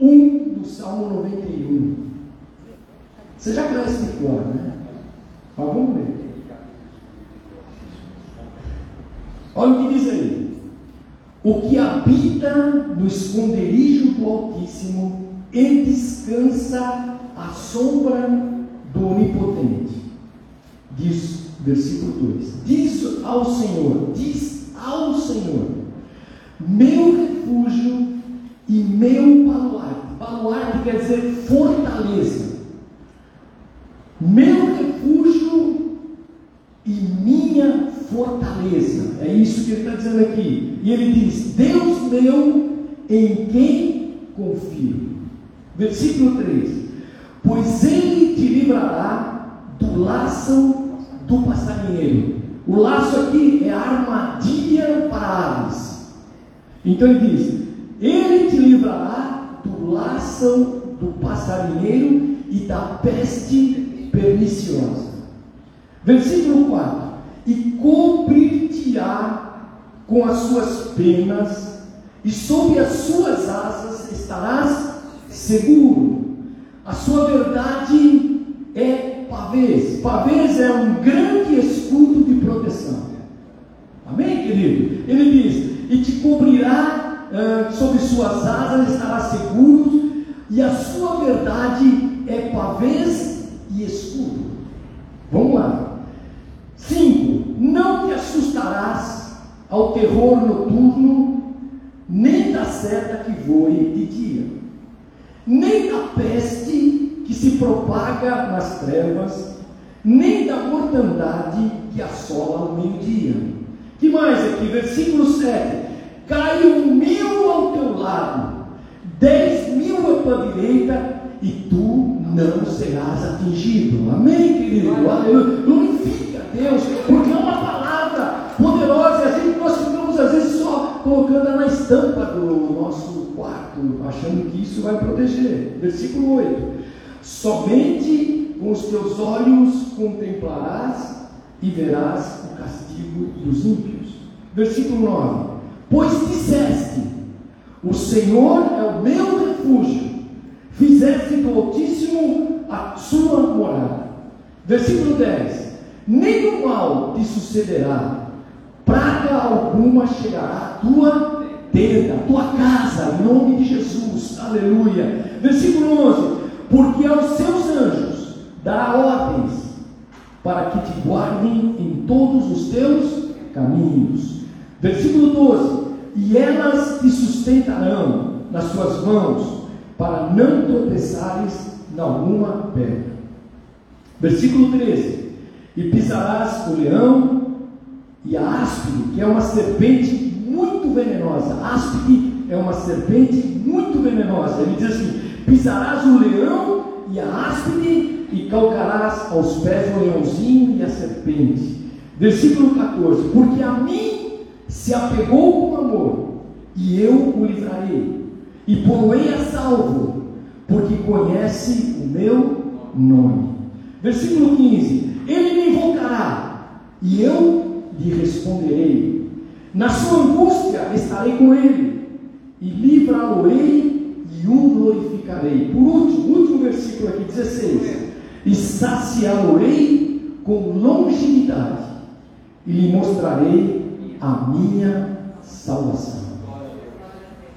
1 do Salmo 91. Você já conhece de cor, né? Mas vamos ler. Olha o que diz aí. O que habita no esconderijo do Altíssimo e descansa à sombra do Onipotente. Diz, versículo 2: Diz ao Senhor, diz ao Senhor, meu refúgio e meu baluarte. Baluarte quer dizer fortaleza. Meu refúgio e minha fortaleza. É isso que ele está dizendo aqui. E ele diz: Deus meu, em quem confio. Versículo 3: Pois ele te livrará do laço do passarinheiro. O laço aqui é armadilha para aves. Então ele diz: Ele te livrará do laço do passarinheiro e da peste perniciosa. Versículo 4: E cobrir-te-á com as suas penas, e sob as suas asas estarás seguro. A sua verdade é pavês. Pavês é um grande escudo de proteção. Amém, querido? Ele diz: E te cobrirá uh, sob suas asas, estará seguro, e a sua verdade é pavês e escudo. Vamos lá. 5. Não te assustarás ao terror noturno, nem da seta que voe de dia, nem da peste que se propaga nas trevas, nem da mortandade que assola no meio-dia. Que mais aqui? Versículo 7. Cai um mil ao teu lado, dez mil à tua direita, e tu não serás atingido. Amém, querido? Glorifica Deus, porque é uma palavra poderosa, e a gente nós ficamos às vezes só colocando na estampa do nosso quarto, achando que isso vai proteger. Versículo 8: Somente com os teus olhos contemplarás e verás o castigo dos ímpios. Versículo 9: Pois disseste: O Senhor é o meu refúgio, fizeste do Altíssimo a sua morada. Versículo 10: Nem mal te sucederá, praga alguma chegará à tua tenda, à tua casa, em nome de Jesus, aleluia. Versículo 11: Porque aos seus anjos dará ordens para que te guardem em todos os teus caminhos. Versículo 12: E elas te sustentarão nas suas mãos, para não tropeçares em alguma pedra. Versículo 13: E pisarás o leão e a áspide, que é uma serpente muito venenosa. Áspide é uma serpente muito venenosa. Ele diz assim: pisarás o leão e a áspide, e calcarás aos pés o leãozinho e a serpente. Versículo 14: Porque a mim se apegou com amor, e eu o livrarei, e poloei a salvo, porque conhece o meu nome. Versículo 15: Ele me invocará, e eu lhe responderei. Na sua angústia estarei com ele, e livrá-lo-ei e o glorificarei. Por último, último versículo aqui, 16: E saciá-lo-ei com longevidade, e lhe mostrarei a minha salvação.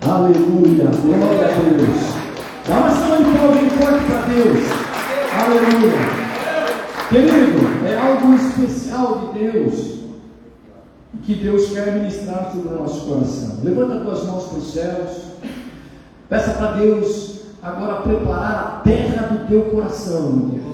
Aleluia, glória a Deus. Dá uma salva de palmas bem forte para Deus. Aleluia. Querido, é algo especial de Deus que Deus quer ministrar sobre o nosso coração. Levanta as tuas mãos para os céus. Peça para Deus agora preparar a terra do teu coração, meu Deus.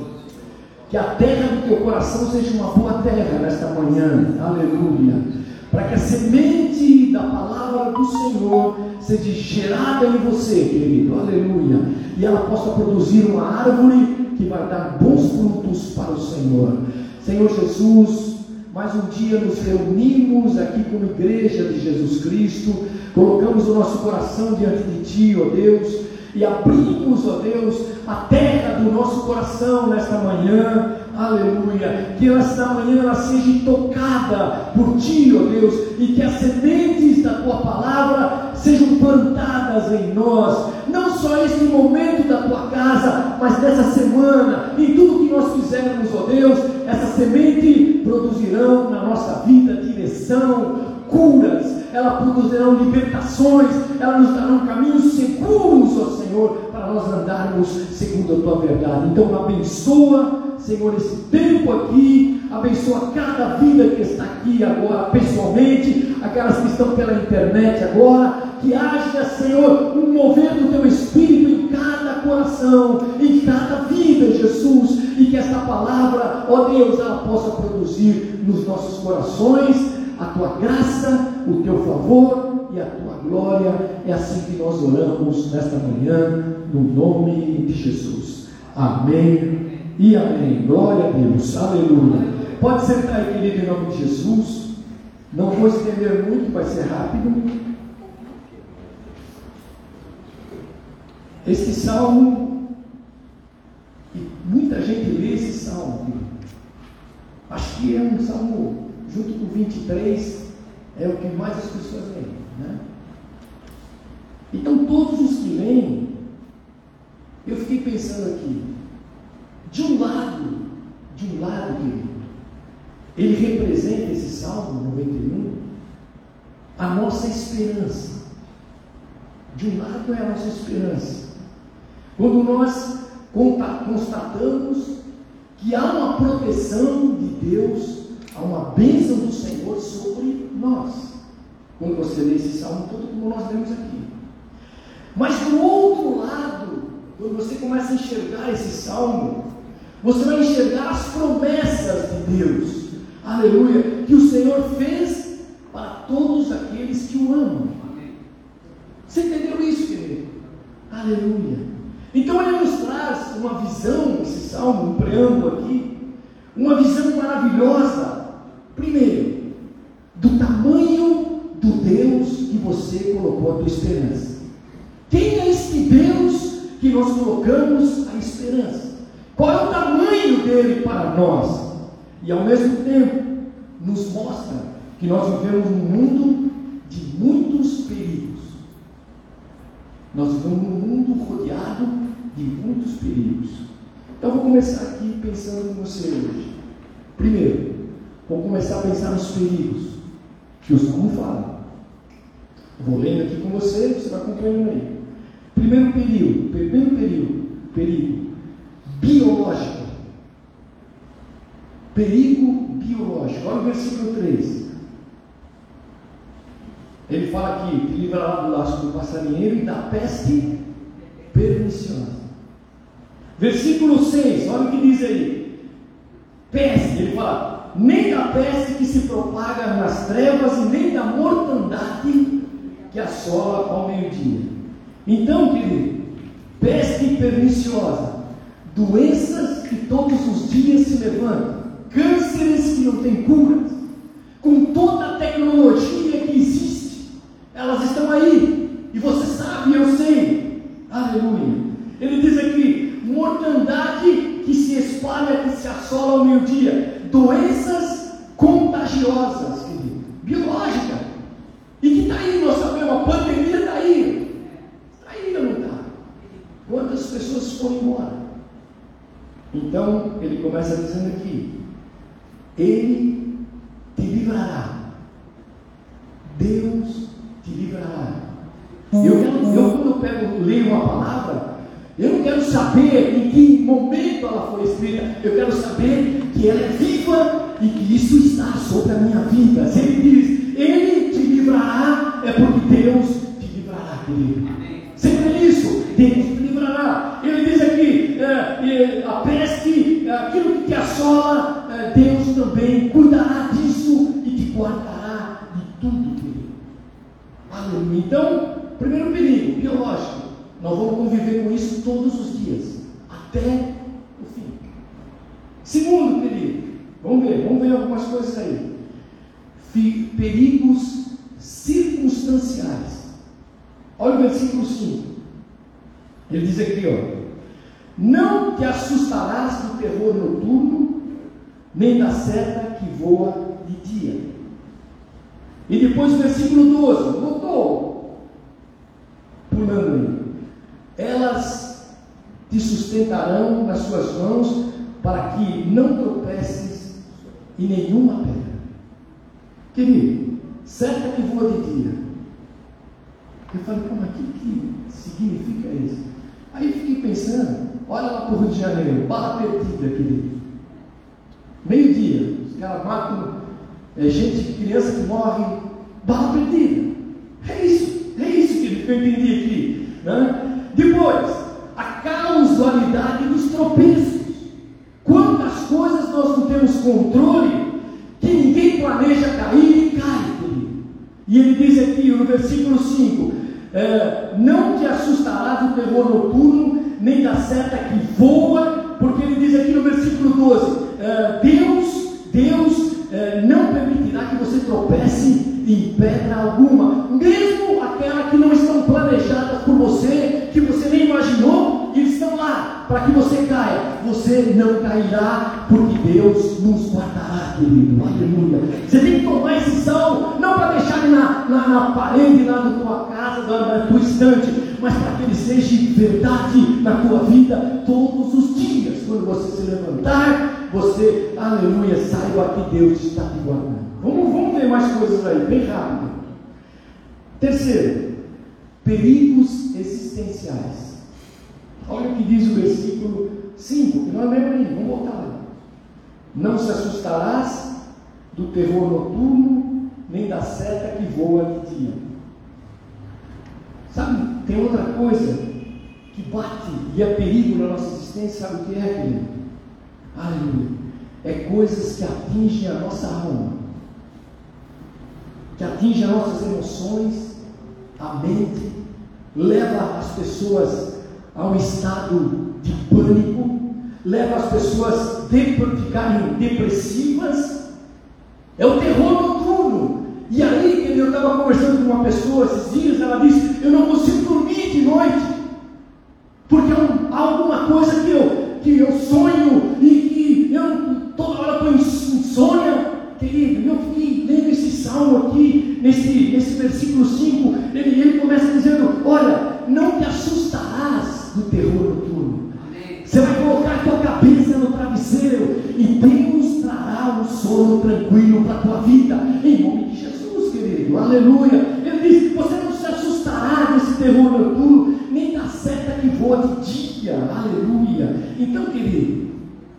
Que a terra do teu coração seja uma boa terra nesta manhã. Aleluia. Para que a semente da palavra do Senhor seja gerada em você, querido. Aleluia. E ela possa produzir uma árvore que vai dar bons frutos para o Senhor. Senhor Jesus, mais um dia nos reunimos aqui como igreja de Jesus Cristo, colocamos o nosso coração diante de Ti, ó Deus, e abrimos, ó Deus, a terra do nosso coração nesta manhã, aleluia, que esta manhã ela seja tocada por Ti, ó Deus, e que as sementes da Tua palavra sejam plantadas em nós, não só este momento da tua casa, mas nessa semana, em tudo que nós fizermos, ó Deus, essa semente produzirão na nossa vida direção, curas, ela produzirão libertações, ela nos darão caminhos seguros, ó Senhor, para nós andarmos segundo a tua verdade. Então abençoa, Senhor, esse tempo aqui, abençoa cada vida que está aqui agora pessoalmente, aquelas que estão pela internet agora, que haja, Senhor, um mover do teu Espírito em cada coração, em cada vida, Jesus, e que esta palavra, ó Deus, ela possa produzir nos nossos corações a tua graça, o teu favor e a tua glória. É assim que nós oramos nesta manhã, no nome de Jesus. Amém e amém. Glória a Deus. Aleluia. Pode sentar querido, em nome de Jesus. Não vou estender muito, vai ser rápido. Este salmo, e muita gente lê esse salmo. Acho que é um salmo, junto com 23, é o que mais as pessoas leem. Né? Então, todos os que leem, eu fiquei pensando aqui, de um lado, de um lado, querido, ele representa esse Salmo 91, a nossa esperança. De um lado é a nossa esperança. Quando nós constatamos que há uma proteção de Deus, há uma bênção do Senhor sobre nós. Quando você lê esse salmo todo como nós lemos aqui. Mas do outro lado, quando você começa a enxergar esse salmo, você vai enxergar as promessas de Deus. Aleluia, que o Senhor fez para todos aqueles que o amam. Você entendeu isso, querido? Aleluia. Então ele nos traz uma visão, esse salmo, um preâmbulo aqui, uma visão maravilhosa. Primeiro, do tamanho do Deus que você colocou a tua esperança. Quem é este Deus que nós colocamos a esperança? Qual é o tamanho dele para nós? E ao mesmo tempo, nos mostra que nós vivemos num mundo de muitos perigos. Nós vivemos num mundo rodeado de muitos perigos. Então vou começar aqui pensando com você hoje. Primeiro, vou começar a pensar nos perigos que o Salmo fala. Vou lendo aqui com você, você vai acompanhando aí. Primeiro perigo, primeiro perigo, perigo biológico. Perigo biológico. Olha o versículo 3. Ele fala aqui, te livrará do laço do passarinheiro e da peste perniciosa. Versículo 6, olha o que diz aí. Peste, ele fala, nem da peste que se propaga nas trevas e nem da mortandade que assola ao meio-dia. Então, querido, peste perniciosa, doenças que todos os dias se levantam, cânceres que não têm cura, com toda a tecnologia que existe, elas estão aí, e você sabe, eu sei, aleluia. Ele diz aqui: mortandade que se espalha, que se assola ao meio-dia, doenças contagiosas, querido, biológica, e que está aí, nós sabemos, a pandemia está aí, está aí ou não está? Quantas pessoas foram embora? Então, ele começa dizendo aqui, ele te livrará, Deus te livrará. Eu, eu quando eu pego, leio uma palavra, eu não quero saber em que momento ela foi escrita, eu quero saber que ela é viva e que isso está sobre a minha vida. Se ele diz, Ele te livrará, é porque Deus te livrará, querido. Você Nós vamos conviver com isso todos os dias, até o fim. Segundo querido, vamos ver, vamos ver algumas coisas aí. Perigos circunstanciais. Olha o versículo 5. Ele diz aqui, ó. Não te assustarás do terror noturno, nem da seta que voa de dia. E depois o versículo 12, notou? Pulando aí te sustentarão nas suas mãos, para que não tropeces em nenhuma pedra. Querido, certa que voa de dia. Eu falei, como aqui que significa isso? Aí fiquei pensando, olha lá para o Rio de Janeiro, bala perdida, querido. Meio-dia, os caras matam é, gente, criança que morre, bala perdida. É isso, é isso que eu entendi aqui. Né? Depois, a causalidade dos tropeços. Quantas coisas nós não temos controle que ninguém planeja cair e cai, querido. E ele diz aqui no versículo 5: é, Não te assustarás do terror noturno, nem da seta que voa, porque ele diz aqui no versículo 12: é, Deus, Deus é, não permitirá que você tropece em pedra alguma, mesmo aquela que não estão planejadas por você, que você nem imaginou, eles estão lá para que você caia. Você não cairá, porque Deus nos guardará, querido. Aleluia. Você tem que tomar esse salmo, não para deixar ele na, na, na parede lá na tua casa, na, na tua estante, mas para que ele seja verdade na tua vida todos os dias. Quando você se levantar, você, aleluia, saiba que Deus está te guardando. Vamos, vamos ver mais coisas aí, bem rápido. Terceiro, perigos existenciais. Olha o que diz o versículo 5, que não é mesmo aí, vamos voltar lá. Não se assustarás do terror noturno, nem da seta que voa de dia. Sabe, tem outra coisa que bate e é perigo na nossa existência, sabe o que é, querido? Aleluia. É coisas que atingem a nossa alma que atinge as nossas emoções, a mente, leva as pessoas a um estado de pânico, leva as pessoas a ficarem depressivas. É o terror noturno. E aí, eu estava conversando com uma pessoa esses dias, ela disse: Eu não consigo dormir de noite, porque há alguma coisa que eu, que eu sonho e que eu toda hora estou insônia querido, eu fiquei lendo esse salmo aqui, nesse, nesse versículo 5, ele, ele começa dizendo: Olha, não te assustarás do terror noturno. Você vai colocar a tua cabeça no travesseiro e Deus trará um sono tranquilo para a tua vida, em nome de Jesus, querido, aleluia. Ele diz: Você não se assustará desse terror noturno, nem da seta que voa de dia, aleluia. Então, querido,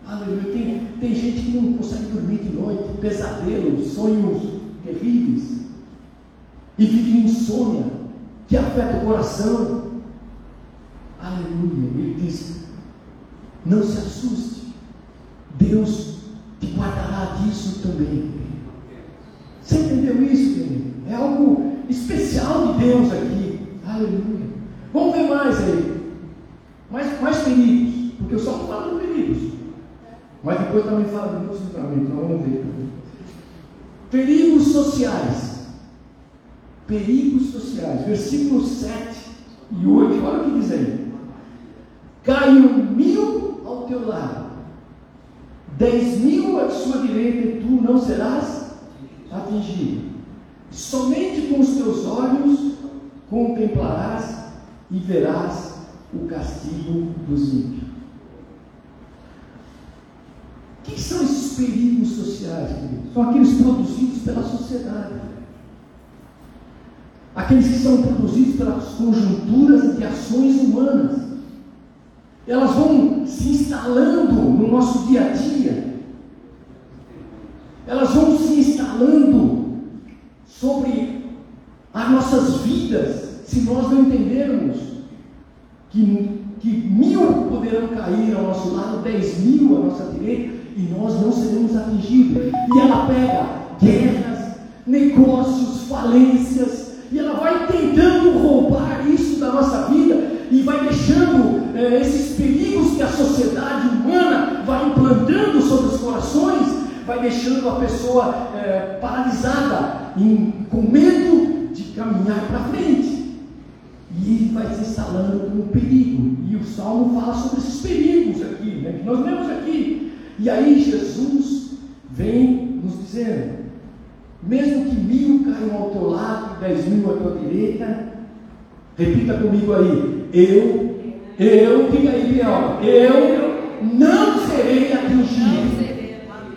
Aleluia. Tem, tem gente que não consegue dormir de noite, pesadelos, sonhos terríveis. E vive insônia, que afeta o coração. Aleluia. Ele diz: Não se assuste. Deus te guardará disso também. Você entendeu isso, querido? É algo especial de Deus aqui. Aleluia. Vamos ver mais aí. Mais, mais perigos. Porque eu só estou falando perigos. Mas depois também fala de posicionamento, então vamos ver. Perigos sociais. Perigos sociais. Versículos 7 e 8, olha o que diz aí. Caiu mil teu lado, dez mil à sua direita, e tu não serás atingido. Somente com os teus olhos contemplarás e verás o castigo dos ímpios. O que são esses perigos sociais, queridos? São aqueles produzidos pela sociedade. Aqueles que são produzidos pelas conjunturas de ações humanas. Elas vão se instalando no nosso dia a dia. Elas vão se instalando sobre as nossas vidas, se nós não entendermos que, que mil poderão cair ao nosso lado, dez mil à nossa direita, e nós não seremos atingidos. E ela pega guerras, negócios, falências, e ela vai tentando roubar isso da nossa vida e vai deixando é, esses perigos que a sociedade humana vai implantando sobre os corações, vai deixando a pessoa é, paralisada, em, com medo de caminhar para frente. E ele vai se instalando como perigo. E o Salmo fala sobre esses perigos aqui, né, que nós vemos aqui. E aí Jesus vem nos dizendo: mesmo que mil caiam ao teu lado, dez mil à tua direita, repita comigo aí, eu Eu, diga aí, Biel, eu não serei atingido.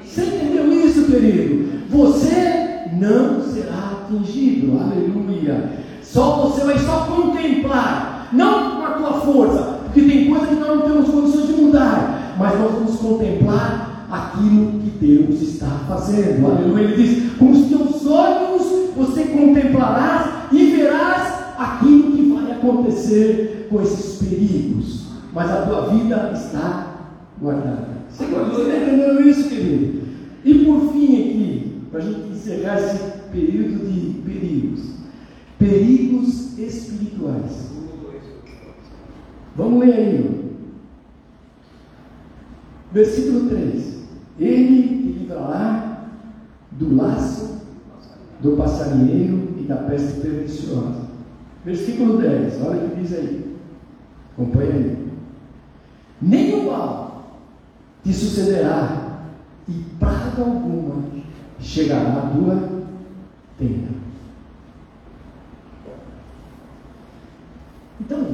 Você entendeu isso, querido? Você não será atingido. Aleluia. Só você vai só contemplar, não com a tua força, porque tem coisas que nós não temos condições de mudar, mas nós vamos contemplar aquilo que Deus está fazendo. Aleluia. Ele diz: com os teus olhos você contemplarás e verás aquilo acontecer com esses perigos, mas a tua vida está guardada. Você está entendendo isso, querido? E por fim, aqui, para a gente encerrar esse período de perigos, perigos espirituais. Vamos ler aí, versículo 3: Ele te livrará do laço do passarinheiro e da peste perniciosa. Versículo 10, olha o que diz aí. Acompanha aí. O mal te sucederá, e praga alguma chegará à tua tenda. Então,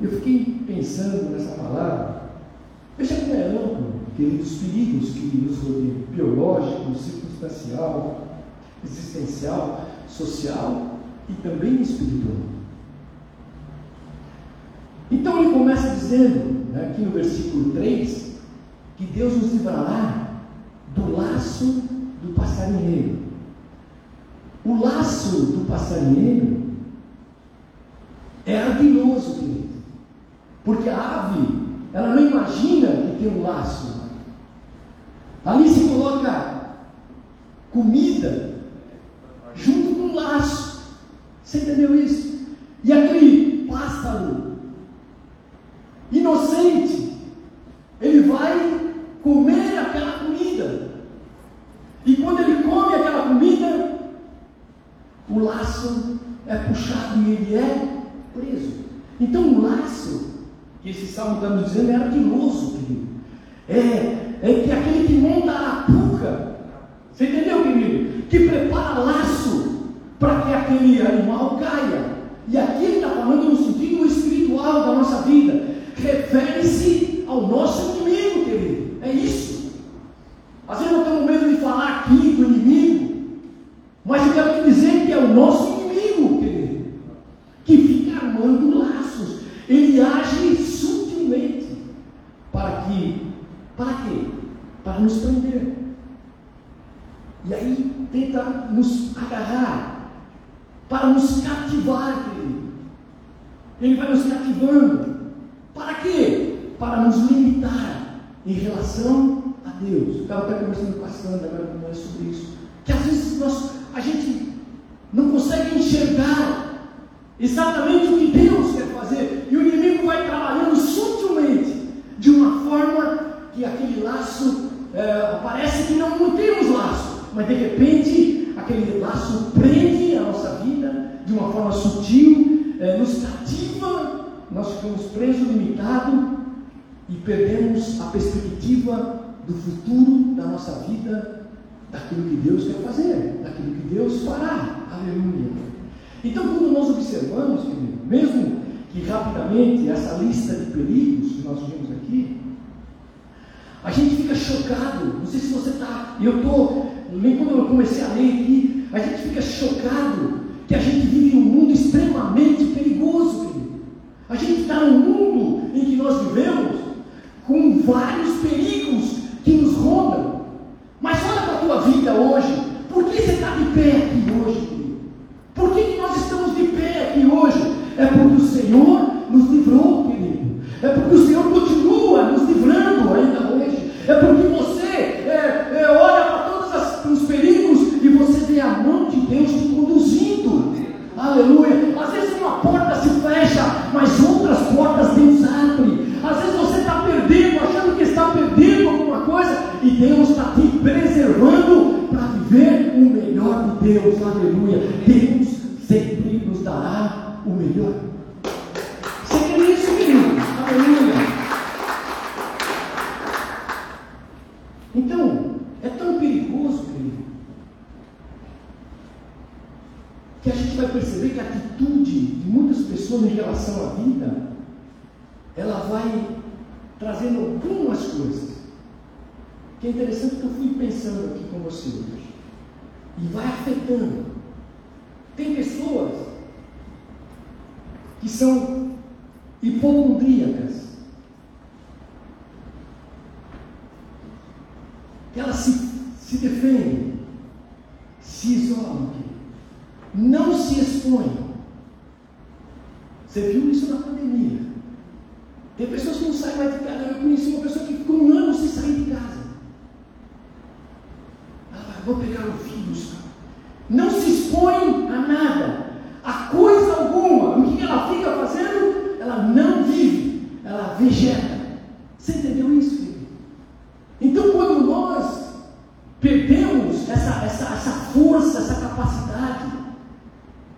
eu fiquei pensando nessa palavra. Veja como é amplo, queridos, perigos que nos rodeiam: biológico, circunstancial, existencial, social e também espiritual. Então ele começa dizendo, né, aqui no versículo 3, que Deus nos livrará do laço do passarinheiro. O laço do passarinheiro é ardiloso, querido. Porque a ave, ela não imagina que tem um laço. Ali se coloca comida junto com um laço. Você entendeu isso? E aquele pássaro inocente, ele vai comer aquela comida. E quando ele come aquela comida, o laço é puxado e ele é preso. Então o laço, que esse salmo está nos dizendo, é ardiloso, querido. É, é que aquele que monta a puca, você entendeu, querido? Que prepara laço para que aquele animal caia. E aqui ele está falando no sentido espiritual da nossa vida. Refere-se ao nosso inimigo, querido. É isso. Às vezes nós temos medo de falar aqui do inimigo, mas eu quero te dizer que é o nosso inimigo, querido, que fica armando laços. Ele age sutilmente para que, para quê? Para nos prender. E aí tenta nos agarrar, para nos cativar, querido. Ele vai nos cativando. Para quê? Para nos limitar em relação a Deus. Eu estava até conversando com a Sandra agora não é sobre isso. Que às vezes nós, a gente não consegue enxergar exatamente o que Deus quer fazer. E o inimigo vai trabalhando sutilmente, de uma forma que aquele laço é, parece que não, não temos laço, mas de repente aquele laço prende a nossa vida de uma forma sutil, é, nos cativa, nós ficamos presos, limitados e perdemos a perspectiva do futuro da nossa vida, daquilo que Deus quer fazer, daquilo que Deus fará. Aleluia. Então, quando nós observamos, querido, mesmo que rapidamente essa lista de perigos que nós vimos aqui, a gente fica chocado. Não sei se você está. Eu estou. Nem quando eu comecei a ler aqui, a gente fica chocado que a gente vive num mundo extremamente perigoso, querido. A gente está num mundo em que nós vivemos com vários perigos que nos rondam. Mas olha para a tua vida hoje. Por que você está de pé aqui hoje? Por que, que nós estamos de pé aqui hoje? É porque o Senhor nos livrou, querido. É porque o Senhor continua nos livrando ainda hoje. É porque você é, é, olha para todos as, os perigos e você vê a mão de Deus te conduzindo. Aleluia. Às vezes uma porta se fecha, mas outras portas Deus abre. Às vezes você está perdendo, achando que está perdendo alguma coisa, e Deus está te preservando para viver o melhor de Deus. Aleluia. Deus sempre nos dará o melhor. Você crê isso, querido? Aleluia. Então, é tão perigoso, querido, que a gente vai perceber que a atitude de muitas pessoas em relação à vida ela vai trazendo algumas coisas. Que é interessante que eu fui pensando aqui com você hoje. E vai afetando. Tem pessoas que são hipocondríacas. Que elas se, se defendem, se isolam, não se expõem. Você viu isso na pandemia? Tem pessoas que não saem mais de casa. Eu conheci uma pessoa que ficou um ano sem sair de casa. Ela vai, vou pegar o vírus. Não se expõe a nada, a coisa alguma. O que ela fica fazendo? Ela não vive, ela vegeta. Você entendeu isso, filho? Então, quando nós perdemos essa, essa, essa força, essa capacidade,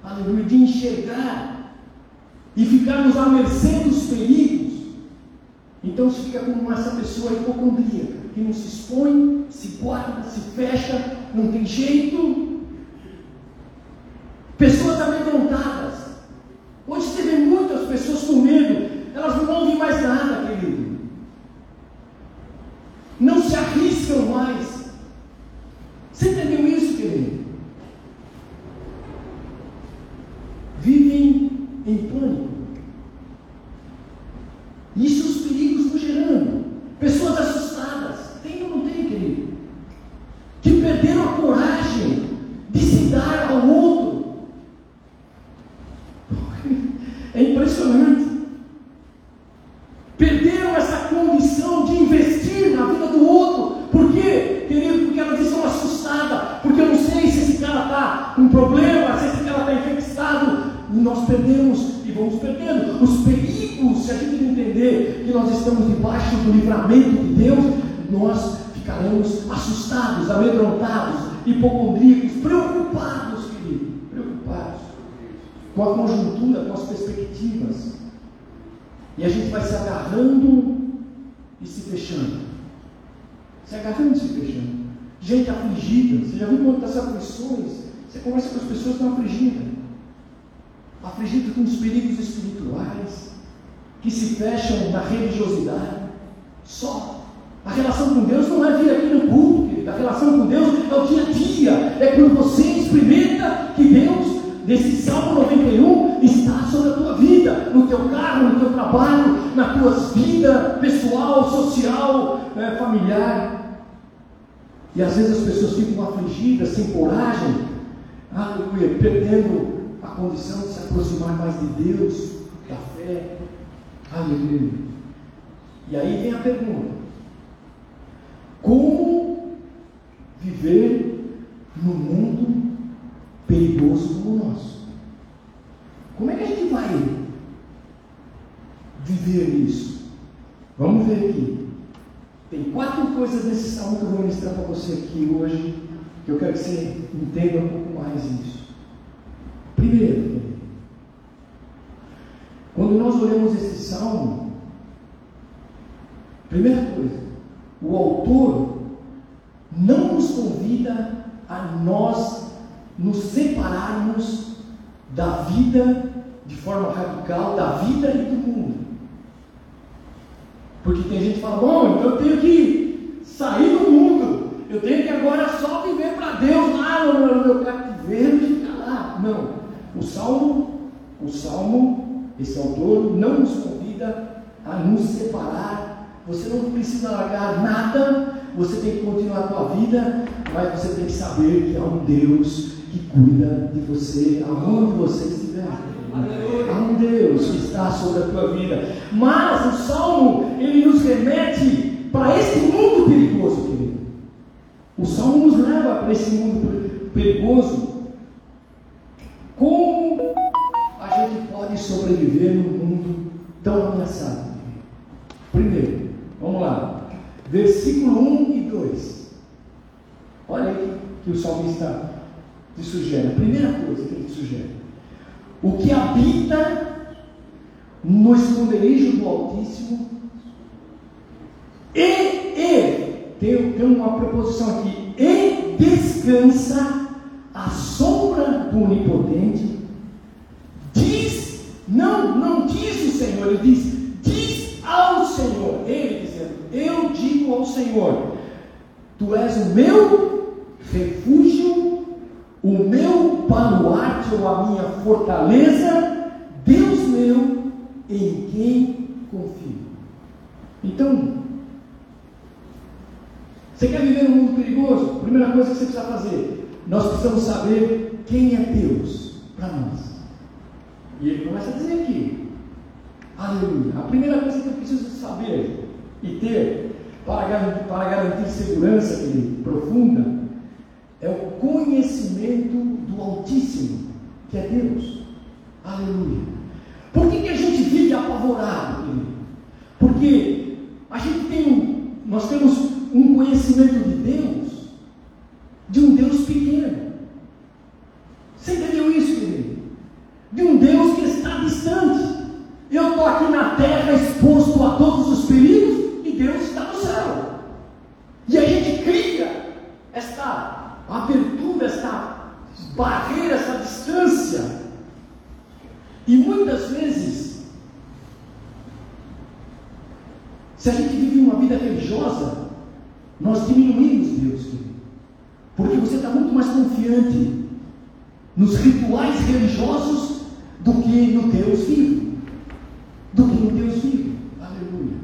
aleluia, de enxergar e ficarmos à mercê dos perigos, então se fica como essa pessoa hipocondríaca, que não se expõe, se guarda, se fecha, não tem jeito. Pessoas amedrontadas. Hoje você vê muitas pessoas com medo, elas não ouvem mais nada, querido. Não se arriscam mais. Você entendeu isso, querido? Vivem em pânico. Isso os perigos vão gerando. Pessoas assustadas. Tem ou não tem, querido? Que perderam a coragem de se dar ao outro. É impressionante. Perderam essa condição de investir na vida do outro. Por quê, querido? Porque elas estão assustadas. Porque eu não sei se esse cara está com problema, se esse cara está infectado. E nós perdemos e vamos perdendo. Os perigos, se a gente não entender que nós estamos debaixo do livramento de Deus, nós ficaremos assustados, amedrontados, hipocondríacos, preocupados, querido, preocupados com a conjuntura, com as perspectivas. E a gente vai se agarrando e se fechando. Se agarrando e se fechando. Gente afligida, você já viu quantas aflições? Você conversa com as pessoas que estão afligidas afligido com os perigos espirituais, que se fecham na religiosidade. Só. A relação com Deus não é vir aqui no culto, querido. A relação com Deus é o dia a dia. É quando você experimenta que Deus, desse Salmo 91, está sobre a tua vida, no teu carro, no teu trabalho, na tua vida pessoal, social, é, familiar. E às vezes as pessoas ficam afligidas, sem coragem, aleluia, perdendo a condição de se aproximar mais de Deus, da fé. Aleluia. E aí vem a pergunta: como viver no mundo perigoso como o nosso? Como é que a gente vai viver isso? Vamos ver aqui. Tem quatro coisas nesse salmo que eu vou ministrar para você aqui hoje, eu quero que você entenda um pouco mais isso. Primeiro, quando nós olhamos esse salmo, primeira coisa, o autor não nos convida a nós nos separarmos da vida de forma radical, da vida e do mundo. Porque tem gente que fala, bom, então eu tenho que sair do mundo, eu tenho que agora só viver para Deus lá no meu cativeiro e ficar lá. Não. O Salmo, o Salmo, esse autor não nos convida a nos separar. Você não precisa largar nada, você tem que continuar a tua vida, mas você tem que saber que há um Deus que cuida de você, aonde você estiver. Há um Deus que está sobre a tua vida. Mas o Salmo, ele nos remete para esse mundo perigoso, querido. O Salmo nos leva para esse mundo perigoso como a gente pode sobreviver num mundo tão ameaçado? Primeiro, vamos lá, versículo 1 e 2. Olha aí que o salmista te sugere. A primeira coisa que ele te sugere: o que habita no esconderijo do Altíssimo e, e tem, tem uma preposição aqui, e descansa a sombra do Onipotente. Diz, não, não diz o Senhor, ele diz, diz ao Senhor, ele dizendo, eu digo ao Senhor, tu és o meu refúgio, o meu baluarte ou a minha fortaleza, Deus meu, em quem confio. Então, você quer viver num mundo perigoso? Primeira coisa que você precisa fazer, nós precisamos saber quem é Deus para nós. E ele começa a dizer aqui, aleluia. A primeira coisa que eu preciso saber e ter para garantir, para garantir segurança profunda é o conhecimento do Altíssimo, que é Deus. Aleluia. Por que, que a gente vive apavorado, querido? Porque a gente tem nós temos um conhecimento de Deus, de um Deus pequeno. Você entendeu isso, querido? De um Deus que está distante. Eu estou aqui na terra exposto a todos os perigos e Deus está no céu. E a gente cria esta abertura, esta barreira, essa distância. E muitas vezes, se a gente vive uma vida religiosa, nós diminuímos Deus, porque você está muito mais confiante nos rituais religiosos do que no Deus vivo. Do que no Deus vivo. Aleluia.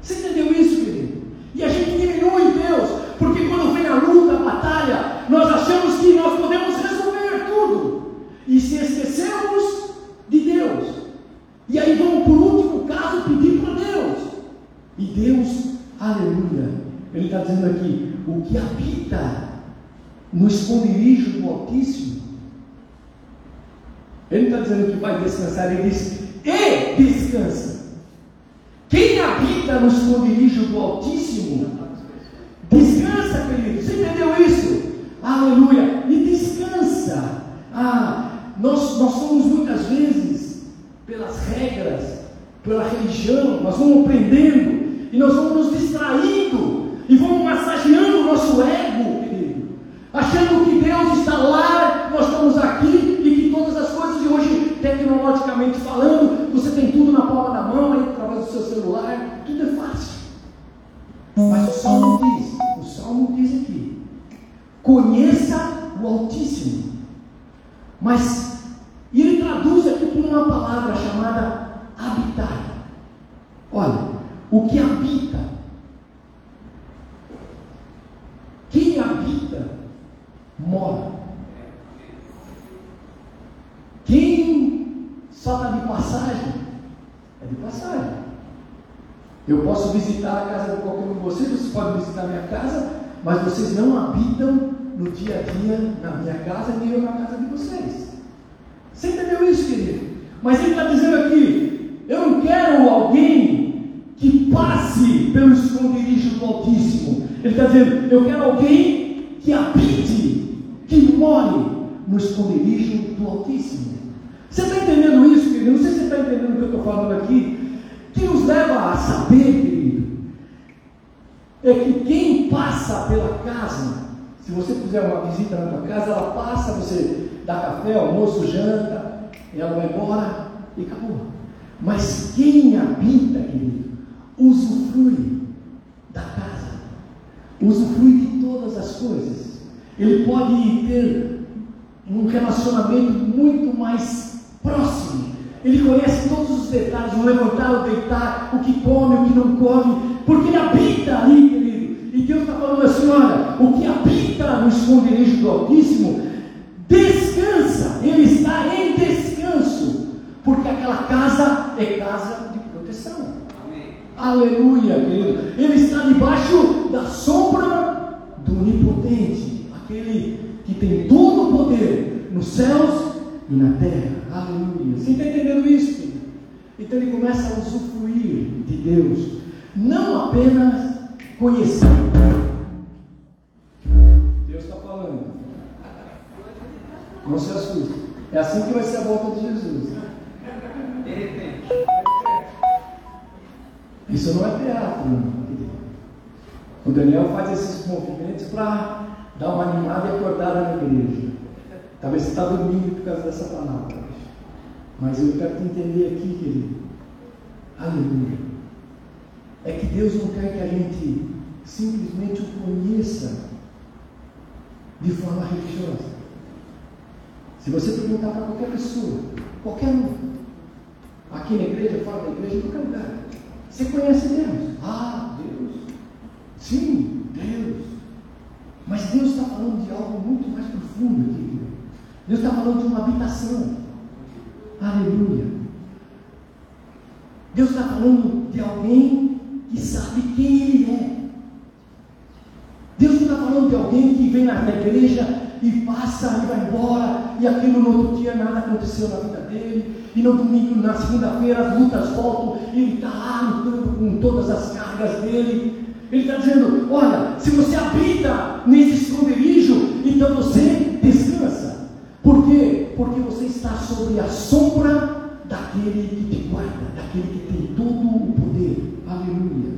Você entendeu isso, querido? E a gente diminui Deus, porque quando vem a luta, a batalha, nós achamos que nós podemos resolver tudo. E se esquecemos de Deus. E aí vamos, por último caso, pedir para Deus. E Deus, aleluia, ele está dizendo aqui: o que habita no esconderijo do Altíssimo. Ele está dizendo que vai descansar, ele diz: e descansa. Quem habita no esconderijo do Altíssimo, descansa, querido. Você entendeu isso? Aleluia. E descansa. Ah, nós, nós somos muitas vezes, pelas regras, pela religião, nós vamos aprendendo e nós vamos nos distraindo e vamos massageando o nosso ego, querido, achando que Deus está lá, nós estamos aqui e que todas as coisas de hoje, falando, você tem tudo na palma da mão, através do seu celular, tudo é fácil. Mas o Salmo diz, o Salmo diz aqui, conheça o Altíssimo. Mas ele traduz aqui por uma palavra chamada habitar. Olha, o que habita Quem habita, mora. Quem só está de passagem, é de passagem. Eu posso visitar a casa de qualquer um de vocês, vocês podem visitar minha casa, mas vocês não habitam no dia a dia na minha casa, nem eu na casa de vocês. Você entendeu isso, querido? Mas ele está dizendo aqui: eu não quero alguém que passe pelo esconderijo do Altíssimo. Ele está dizendo: Eu quero alguém que habite, que more no esconderijo do Altíssimo. Você está entendendo isso, querido? Não sei se você está entendendo o que eu estou falando aqui. Que nos leva a saber, querido, é que quem passa pela casa, se você fizer uma visita na tua casa, ela passa, você dá café, almoço, janta, ela vai embora e acabou. Mas quem habita, querido, usufrui da casa usufrui de todas as coisas. Ele pode ter um relacionamento muito mais próximo. Ele conhece todos os detalhes, o levantar, o deitar, o que come, o que não come, porque ele habita ali, querido. E Deus está falando assim: olha, o que habita no esconderijo do Altíssimo, descansa, ele está em descanso, porque aquela casa é casa de proteção. Aleluia, querido. Ele está debaixo da sombra do Onipotente, aquele que tem todo o poder nos céus e na terra. Aleluia. Você está entendendo isso? Então ele começa a usufruir de Deus, não apenas conhecer. Deus está falando. Não se assuste. É assim que vai ser a volta de Jesus. De repente. Isso não é teatro, não. O Daniel faz esses movimentos para dar uma animada e acordada na igreja. Talvez você está dormindo por causa dessa palavra. Mas eu quero te entender aqui, querido. Aleluia. É que Deus não quer que a gente simplesmente o conheça de forma religiosa. Se você perguntar para qualquer pessoa, qualquer um, aqui na igreja, fora da igreja, em qualquer lugar, você conhece Deus? Ah, Deus. Sim, Deus. Mas Deus está falando de algo muito mais profundo aqui. Deus está falando de uma habitação. Aleluia. Deus está falando de alguém que sabe quem Ele é. Deus está falando de alguém que vem na igreja e passa e vai embora, e aquilo no outro dia nada aconteceu na vida dele, e no domingo, na segunda-feira, as lutas voltam, e ele está lá lutando com todas as cargas dele. Ele está dizendo: olha, se você habita nesse esconderijo, então você. Por quê? Porque você está sobre a sombra daquele que te guarda, daquele que tem todo o poder. Aleluia.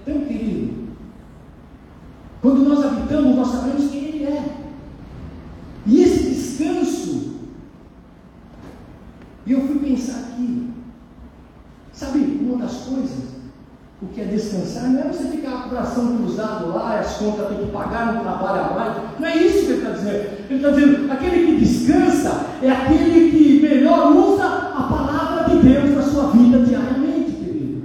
Então, querido, quando nós habitamos, nós sabemos quem Ele é. E esse descanso, eu fui pensar aqui, sabe, uma das coisas, o que é descansar, não é você ficar com o coração cruzado lá, as contas tem que pagar, não trabalha mais, não é isso que ele está dizendo. Ele está dizendo, aquele que descansa é aquele que melhor usa a palavra de Deus na sua vida diariamente, querido.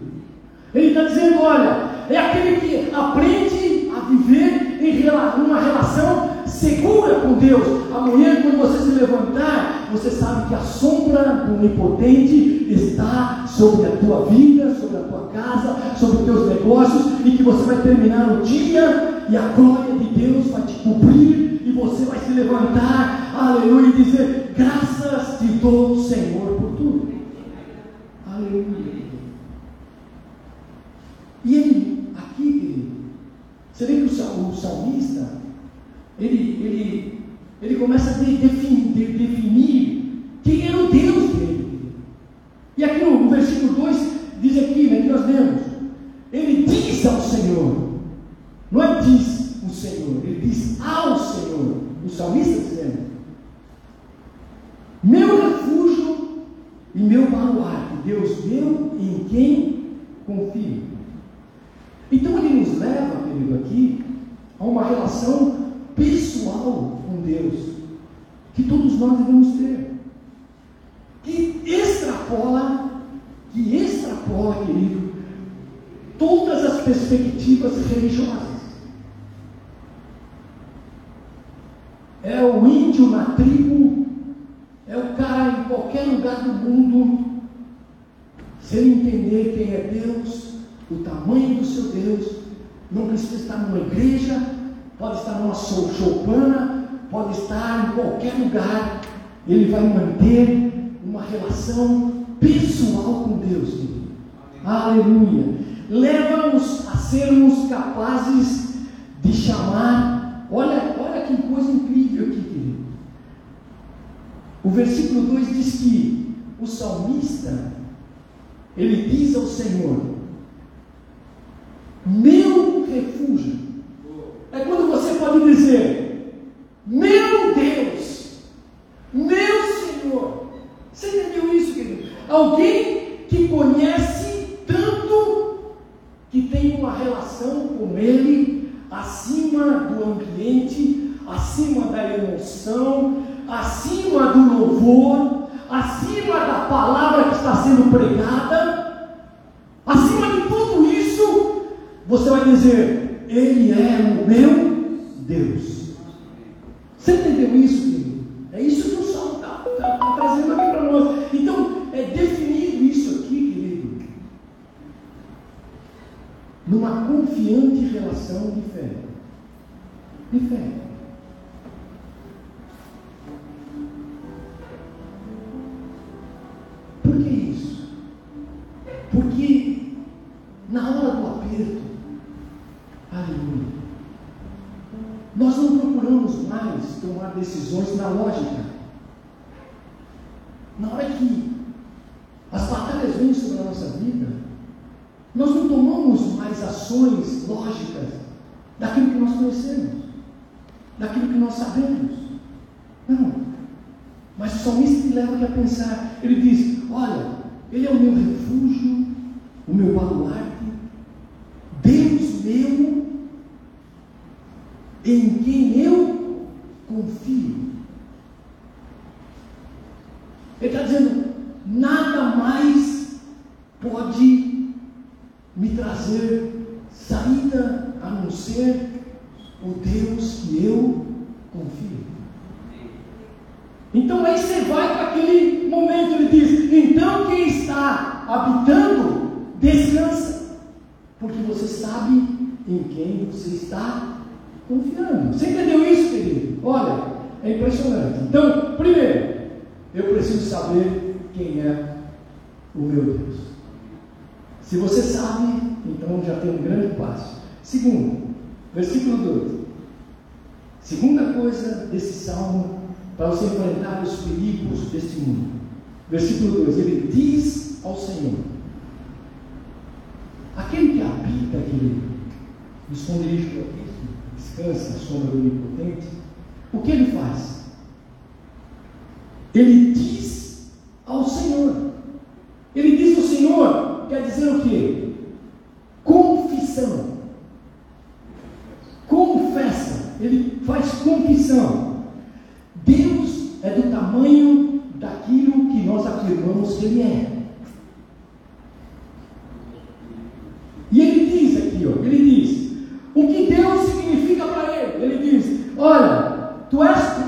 Ele está dizendo, olha, é aquele que aprende a viver em uma relação segura com Deus. Amanhã, quando você se levantar, você sabe que a sombra do Onipotente está sobre a tua vida, sobre a tua casa, sobre os teus negócios, e que você vai terminar o dia e a glória de Deus vai te cobrir, e você vai se levantar, aleluia, e dizer: Graças te dou, Senhor, por tudo. Aleluia. E ele, aqui, querido, você vê que o salmista, ele, ele, ele começa a definir, definir quem era o Deus dele. E aqui no, no versículo 2 diz aqui, né, que nós lemos, ele diz ao Senhor, não é diz o Senhor, ele diz ao Senhor, o salmista dizendo, meu refúgio e meu baluarte, Deus meu em quem confio. Então ele nos leva, querido, aqui, a uma relação pessoal com Deus, que todos nós devemos ter, que extrapola, que extrapola, querido, todas as perspectivas religiosas. É o índio na tribo, é o cara em qualquer lugar do mundo, se ele entender quem é Deus, o tamanho do seu Deus, não precisa estar numa igreja, pode choupana, pode estar em qualquer lugar, ele vai manter uma relação pessoal com Deus. Aleluia. Leva-nos a sermos capazes de chamar. Olha, olha que coisa incrível aqui, querido. O versículo 2 diz que o salmista, ele diz ao Senhor: Meu fé. De fé. Por que isso? Porque na hora do aperto, Aleluia. Nós não procuramos mais tomar decisões na lógica. conhecemos, daquilo que nós sabemos. Não. Mas o isso te leva a pensar. Ele diz: Olha, Ele é o meu refúgio, o meu baluarte, Deus meu, em sabe em quem você está confiando. Você entendeu isso, querido? Olha, é impressionante. Então, primeiro, eu preciso saber quem é o meu Deus. Se você sabe, então já tem um grande passo. Segundo, versículo 2. Segunda coisa desse salmo para você enfrentar os perigos deste mundo. Versículo 2: Ele diz ao Senhor: Aquele que habita aquele esconderijo Altíssimo, descansa à sombra do Onipotente, o que ele faz? Ele diz ao Senhor. Ele diz ao Senhor, quer dizer o quê? Confissão. Confessa. Ele faz confissão. Deus é do tamanho daquilo que nós afirmamos que Ele é. E ele diz aqui, ó, ele diz, o que Deus significa para ele? Ele diz, olha, tu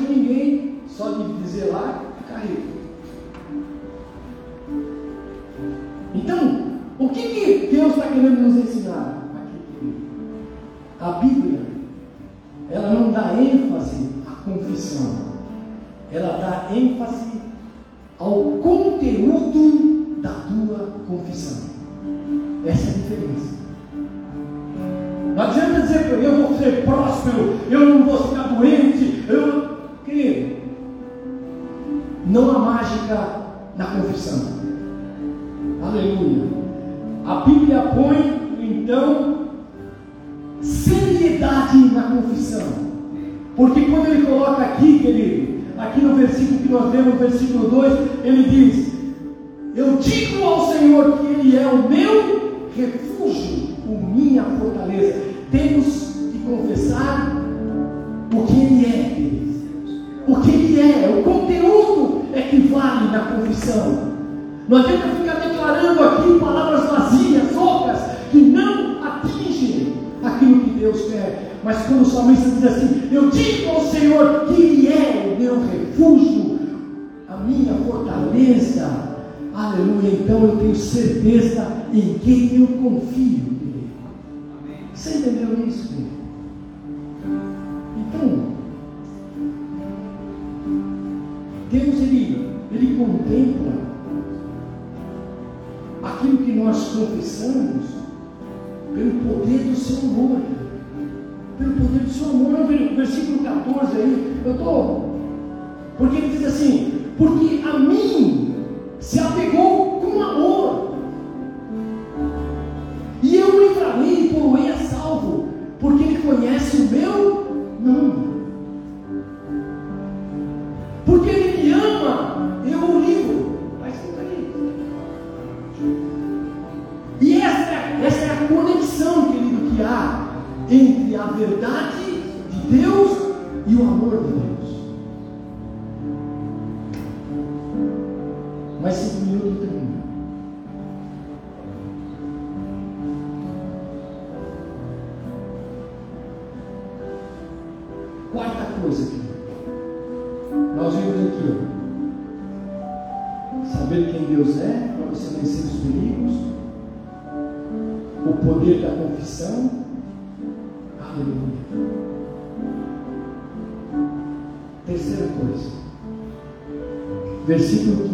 hoje ninguém só de dizer lá ficar rico. Então, o que, que Deus está querendo nos ensinar? A Bíblia, ela não dá ênfase à confissão, ela dá ênfase ao conteúdo da tua confissão. Essa é a diferença. Não adianta dizer que eu vou ser próspero, eu não vou ficar Porque quando ele coloca aqui, querido, aqui no versículo que nós lemos, versículo 2, ele diz: Eu digo ao Senhor que Ele é o meu refúgio, o minha fortaleza. Temos que confessar o que Ele é, queridos. O que Ele é, o conteúdo é que vale na confissão. Não adianta ficar declarando aqui palavras vazias, outras, que não atingem aquilo que Deus quer. Mas quando o salmista diz assim, digo ao Senhor que Ele é o meu refúgio, a minha fortaleza. Aleluia. Então eu tenho certeza em quem eu confio. Você entendeu isso, querido? versículo 14 aí, eu estou. Porque ele diz assim: Porque more than. Versículo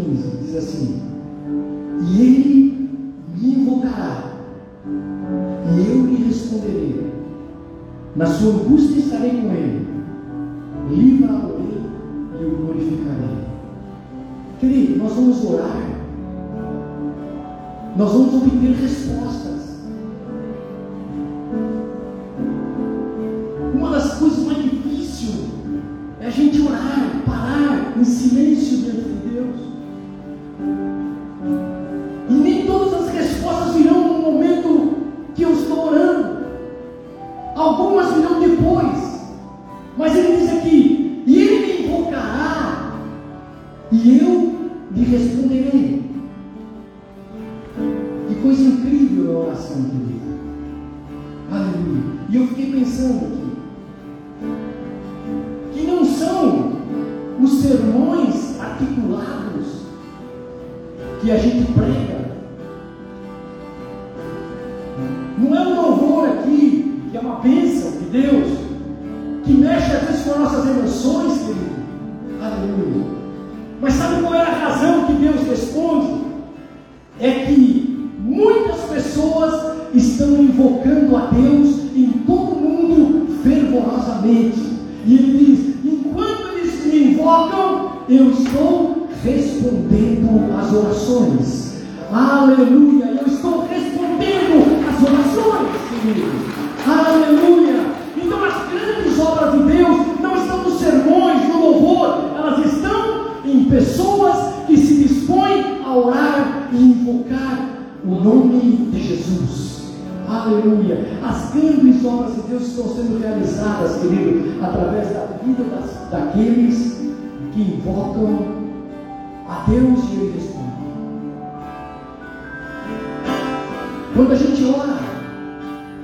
pessoas que se dispõem a orar e invocar o nome de Jesus. Aleluia! As grandes obras de Deus estão sendo realizadas, querido, através da vida das, daqueles que invocam a Deus e Ele responde. Quando a gente ora,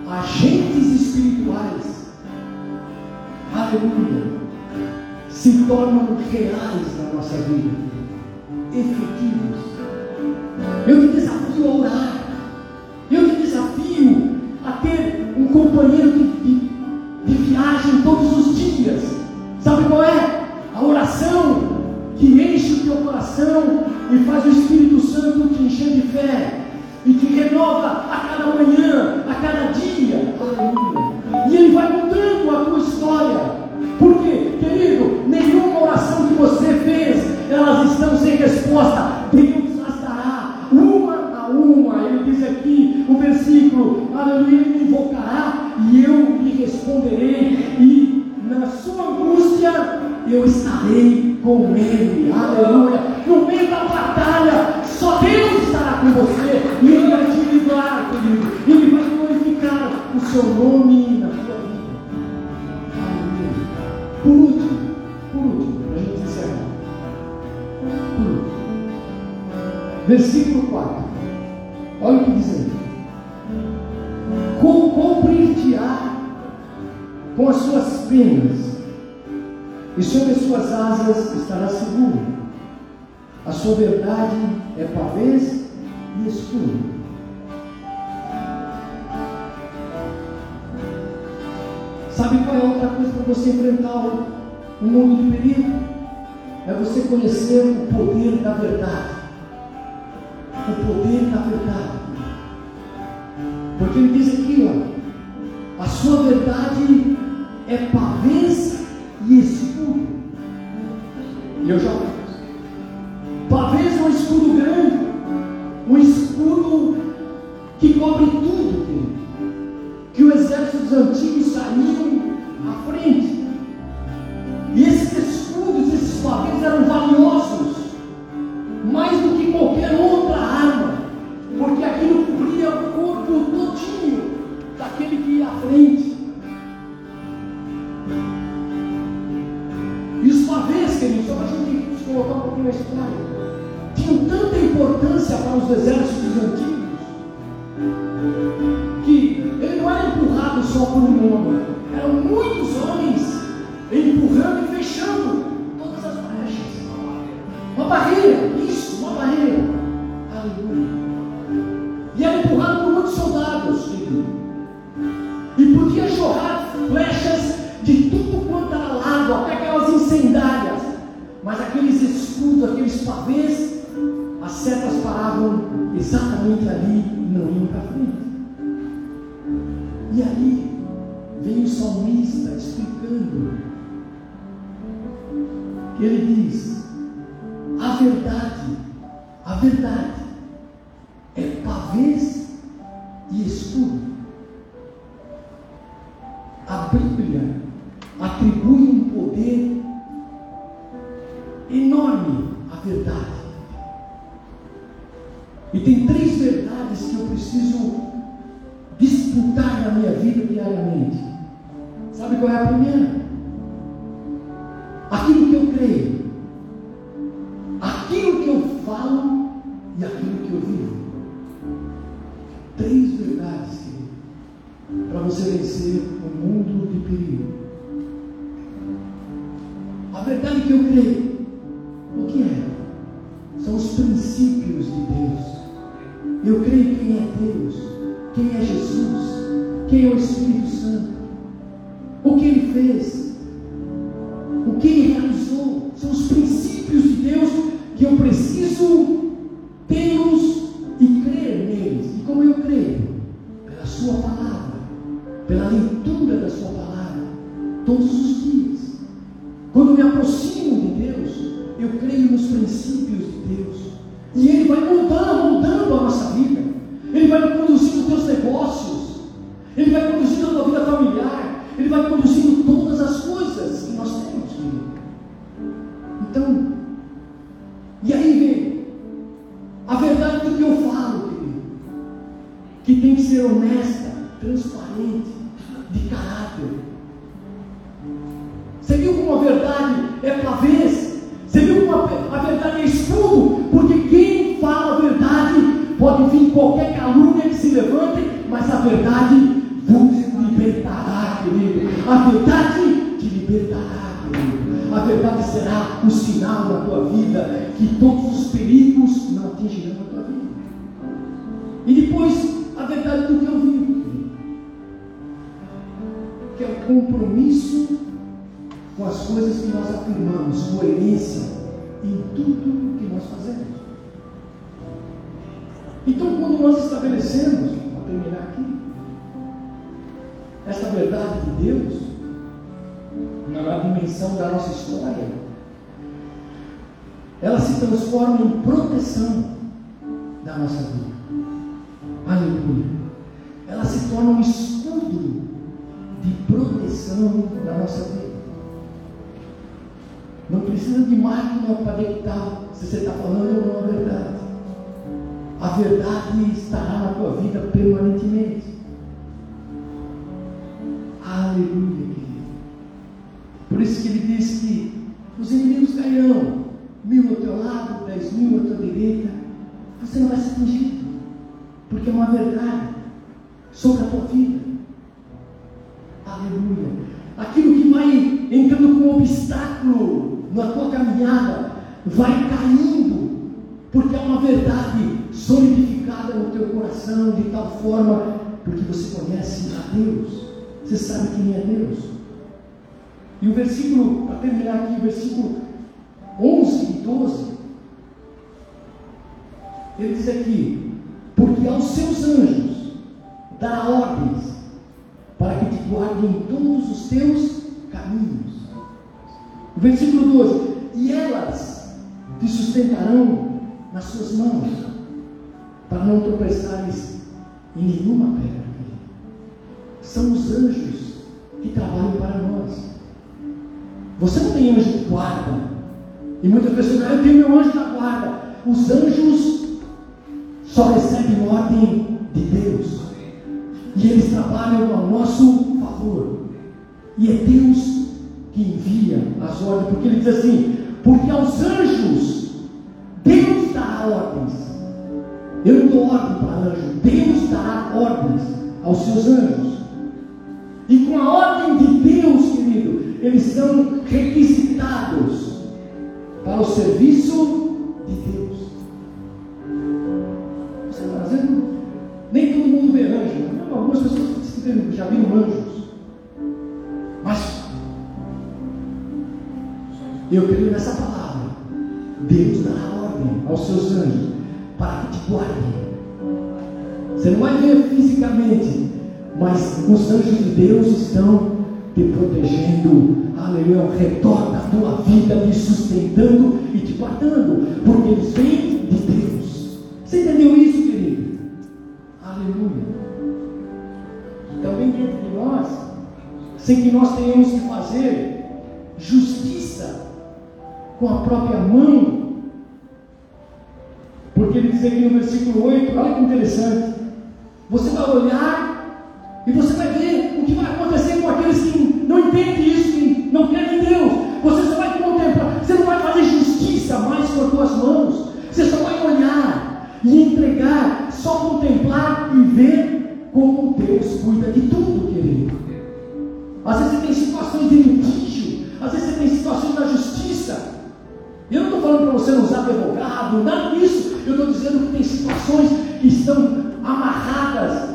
agentes espirituais, aleluia, se tornam reais na nossa vida, efetivos. Eu te desafio a orar, eu te desafio a ter um companheiro de, de, de viagem todos os dias. Sabe qual é? um escudo que cobre tudo. Que o exército dos antigos não a nossa porque você conhece a Deus, você sabe quem é Deus. E o versículo, para terminar aqui, o versículo 11 e 12, ele diz aqui: Porque aos seus anjos dará ordens para que te guardem em todos os teus caminhos. O versículo 12: E elas te sustentarão nas suas mãos, para não tropeçares em nenhuma pedra. São os anjos que trabalham para nós. Você não tem anjo de guarda. E muitas pessoas dizem, eu tenho meu anjo da guarda. Os anjos só recebem ordem de Deus. E eles trabalham ao nosso favor. E é Deus que envia as ordens, porque ele diz assim: porque aos anjos Deus dá ordens. Eu não dou ordem para anjo, Deus dá ordens aos seus anjos. E com a ordem de Deus, querido, eles são requisitados para o serviço de Deus. Você está fazendo? Nem todo mundo vê anjo. Algumas pessoas já viram anjos. Mas eu creio nessa palavra. Deus dará ordem aos seus anjos para que te guardem. Você não vai ver fisicamente, mas os anjos de Deus estão te protegendo, aleluia, ao redor da tua vida, te sustentando e te guardando, porque eles vêm de Deus. Você entendeu isso, querido? Aleluia. Também dentro de nós, sem que nós tenhamos que fazer justiça com a própria mão. Porque ele diz aqui no versículo 8, olha que interessante. Você vai olhar e você vai ver o que vai acontecer com aqueles que não entendem isso, que não querem Deus. Você só vai contemplar, você não vai fazer justiça mais com as tuas mãos. Você só vai olhar e entregar, só contemplar e ver como Deus cuida de tudo, querido. Às vezes você tem situações de litígio, às vezes você tem situações da justiça. Eu não estou falando para você não usar advogado, nada disso. Eu estou dizendo que tem situações que estão amarradas.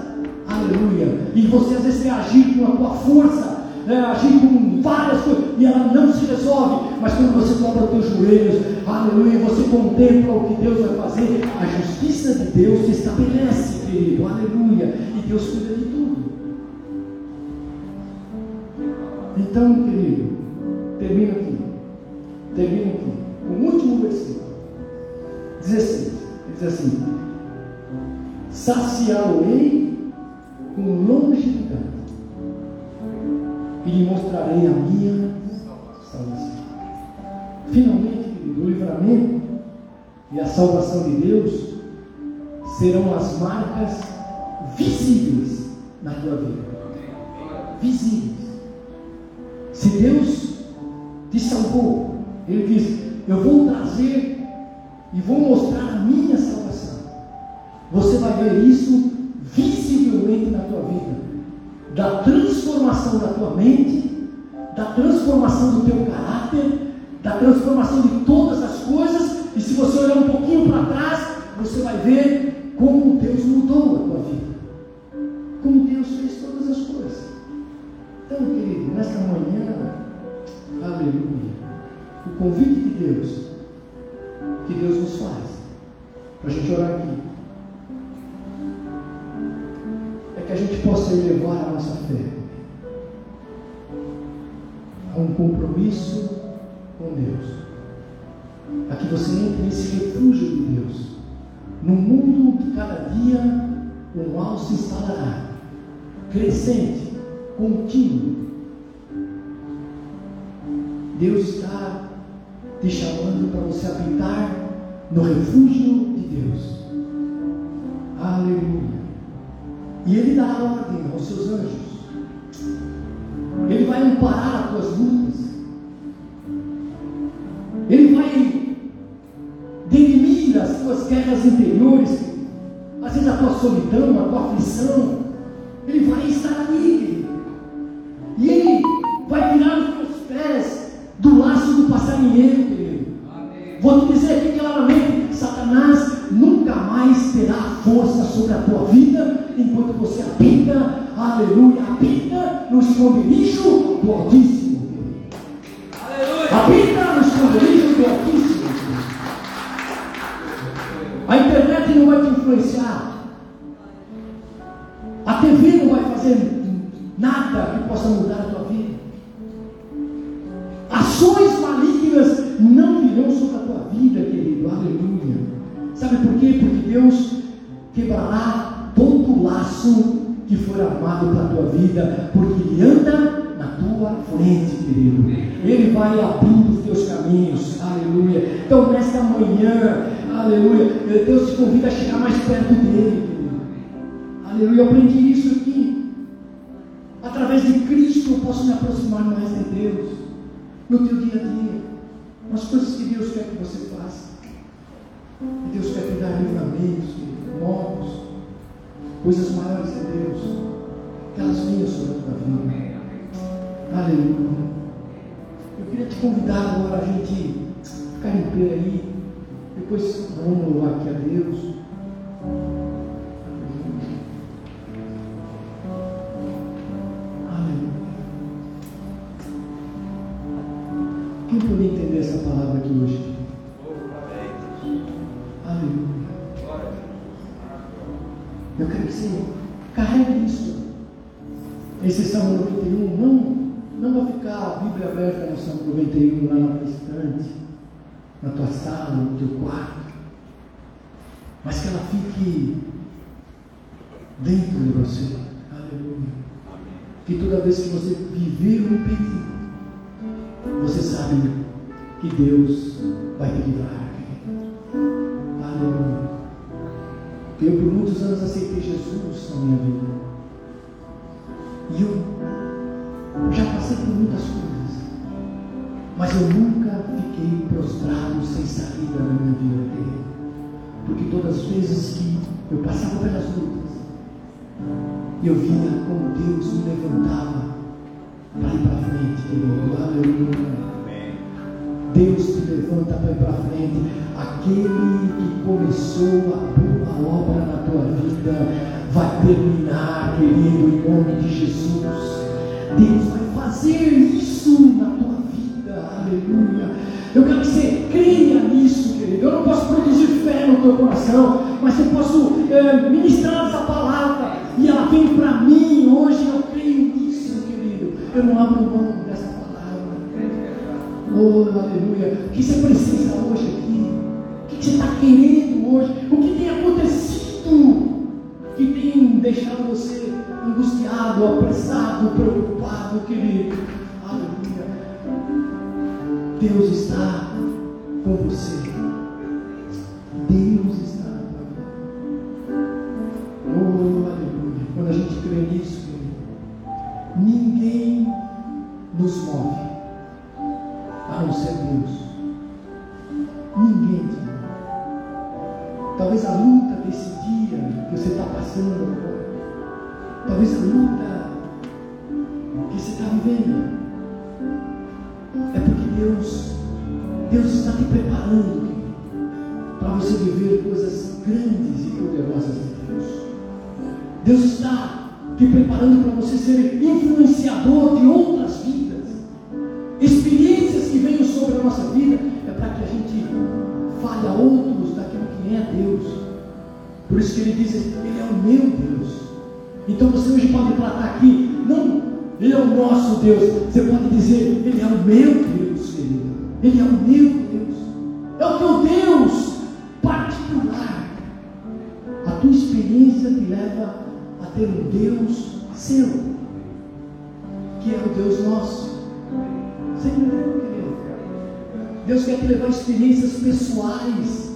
Aleluia. E você às vezes quer agir com a tua força, né, agir com várias coisas, e ela não se resolve. Mas quando você dobra os teus joelhos, aleluia, você contempla o que Deus vai fazer, a justiça de Deus se estabelece, querido, aleluia. E Deus cuida de tudo. Então, querido, termina aqui. Termina aqui o último versículo, 16, ele diz assim: Saciá-lo-ei com longevidade e lhe mostrarei a minha salvação. Finalmente, querido, o livramento e a salvação de Deus serão as marcas visíveis na tua vida. Visíveis. Se Deus te salvou, Ele diz: eu vou trazer e vou mostrar a minha salvação. Você vai ver isso visivelmente na tua vida, da transformação da tua mente, da transformação do teu caráter, da transformação de todas as coisas. E se você olhar um pouquinho para trás, você vai ver como Deus mudou a tua vida, como Deus fez todas as coisas. Então, querido, nesta manhã, aleluia o convite de Deus, que Deus nos faz, para a gente orar aqui, que a gente possa elevar a nossa fé a um compromisso com Deus, a que você entre nesse refúgio de Deus, num mundo que cada dia o mal se instalará, crescente, contínuo. Deus está te chamando para você habitar no refúgio de Deus. Aleluia. E Ele dá ordem aos seus anjos. Ele vai amparar as tuas lutas. Ele vai dirimir as tuas guerras interiores. Às vezes a tua solidão, a tua aflição. Ele vai estar ali. Enquanto você habita, aleluia, habita no esconderijo do Altíssimo. Aleluia. Habita no esconderijo vida, porque Ele anda na tua frente, querido. Ele vai abrindo os teus caminhos, aleluia. Então, nesta manhã, aleluia, Deus te convida a chegar mais perto dele, querido. Aleluia, eu aprendi isso aqui. Através de Cristo eu posso me aproximar mais de Deus no teu dia a dia, nas coisas que Deus quer que você faça. Deus quer te dar livramentos, novos, coisas maiores de Deus, elas venham sobre a tua vida. Aleluia. Eu queria te convidar agora a gente ficar em pé aí, depois vamos louvar aqui a Deus. Quem poder entender essa palavra aqui hoje? Aleluia. Eu quero que você. Esse Salmo 91, não, não vai ficar a Bíblia aberta no Salmo 91 lá na tua estante, na tua sala, no teu quarto, mas que ela fique dentro de você. Aleluia. Que toda vez que você viver um perigo, você sabe que Deus vai te livrar. Aleluia. Eu por muitos anos aceitei Jesus na minha vida. E eu já passei por muitas coisas. Mas eu nunca fiquei prostrado sem saída na minha vida. Porque todas as vezes que eu passava pelas lutas, eu via como Deus me levantava para ir para frente, querido. Aleluia. Deus te levanta para ir para frente. Aquele que começou a boa obra na tua vida vai terminar, querido, em nome de Jesus. Deus vai fazer isso na tua vida. Aleluia. Eu quero que você creia nisso, querido. Eu não posso produzir fé no teu coração, mas eu posso é, ministrar essa palavra. E ela vem para mim hoje. Eu creio nisso, querido. Eu não abro mão dessa palavra. Oh, aleluia. O que você precisa hoje aqui? O que você está querendo experiência te leva a ter um Deus seu, que é o Deus nosso. Você entendeu, querido? Deus quer te levar a experiências pessoais.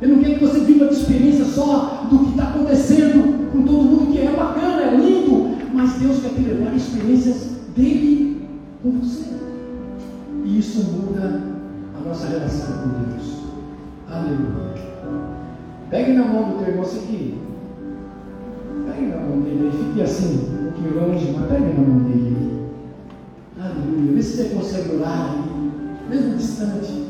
Ele não quer que você viva de experiência só do que está acontecendo com todo mundo, que é bacana, é lindo, mas Deus quer te levar a experiências dele com você. E isso muda a nossa relação com Deus. Aleluia. Pegue na mão do teu irmão aqui. Pegue na mão dele, fique assim, um pouquinho longe, mas pegue na mão dele. Aleluia. Vê se você consegue orar aí. mesmo distante,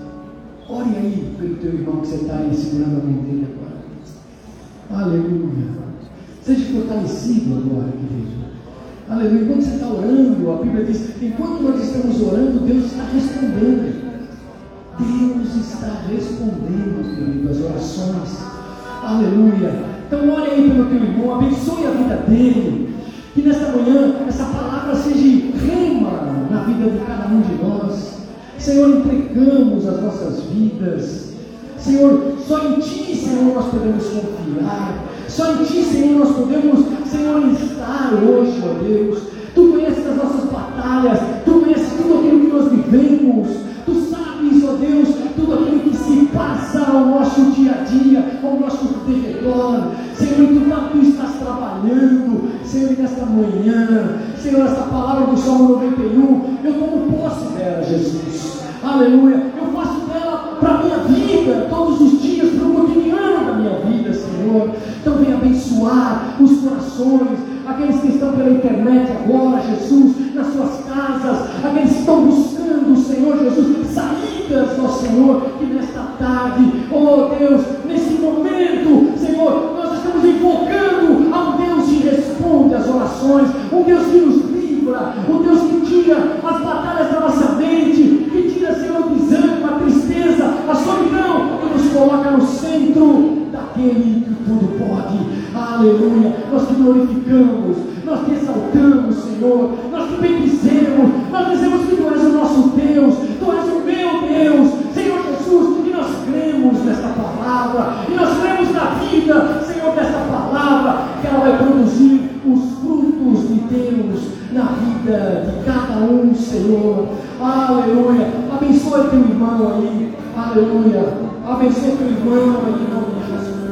ore aí pelo teu irmão que você está aí segurando a mão dele agora. Aleluia. Seja fortalecido agora, querido. Aleluia. Enquanto você está orando, a Bíblia diz: enquanto nós estamos orando, Deus está respondendo. Deus está respondendo, querido, as orações. Aleluia. Então, ore aí pelo teu irmão, abençoe a vida dele. Que nesta manhã essa palavra seja rema na vida de cada um de nós. Senhor, entregamos as nossas vidas. Senhor, só em Ti, Senhor, nós podemos confiar. Só em Ti, Senhor, nós podemos, Senhor, estar hoje, ó Deus. Tu conheces as nossas batalhas, Tu conheces tudo aquilo que nós vivemos. Nosso dia a dia, ao nosso derredor. Senhor, tu, tu estás trabalhando, Senhor, nesta manhã, Senhor, esta palavra do Salmo 91, eu tomo posse dela, Jesus. Aleluia. Eu faço dela para a minha vida, todos os dias, para o cotidiano da minha vida, Senhor. Então vem abençoar os corações, aqueles que estão pela internet agora, Jesus, nas suas casas, aqueles que estão buscando o Senhor Jesus, saídas, ó Senhor, que nesta tarde, oh Deus, nesse momento, Senhor, nós estamos invocando a um Deus que responde às orações, um Deus que nos livra, um Deus que tira as batalhas da nossa mente, que tira, Senhor, o desânimo, a tristeza, a solidão, e nos coloca no centro daquele que tudo pode. Aleluia. Nós te glorificamos, nós te exaltamos, Senhor, nós te bendizemos, nós dizemos que tu és o nosso Deus, palavra, e nós cremos na vida, Senhor, desta palavra, que ela vai produzir os frutos de Deus na vida de cada um, Senhor. Aleluia. Abençoe teu irmão aí. Aleluia. Abençoe teu irmão aí, em nome de Jesus.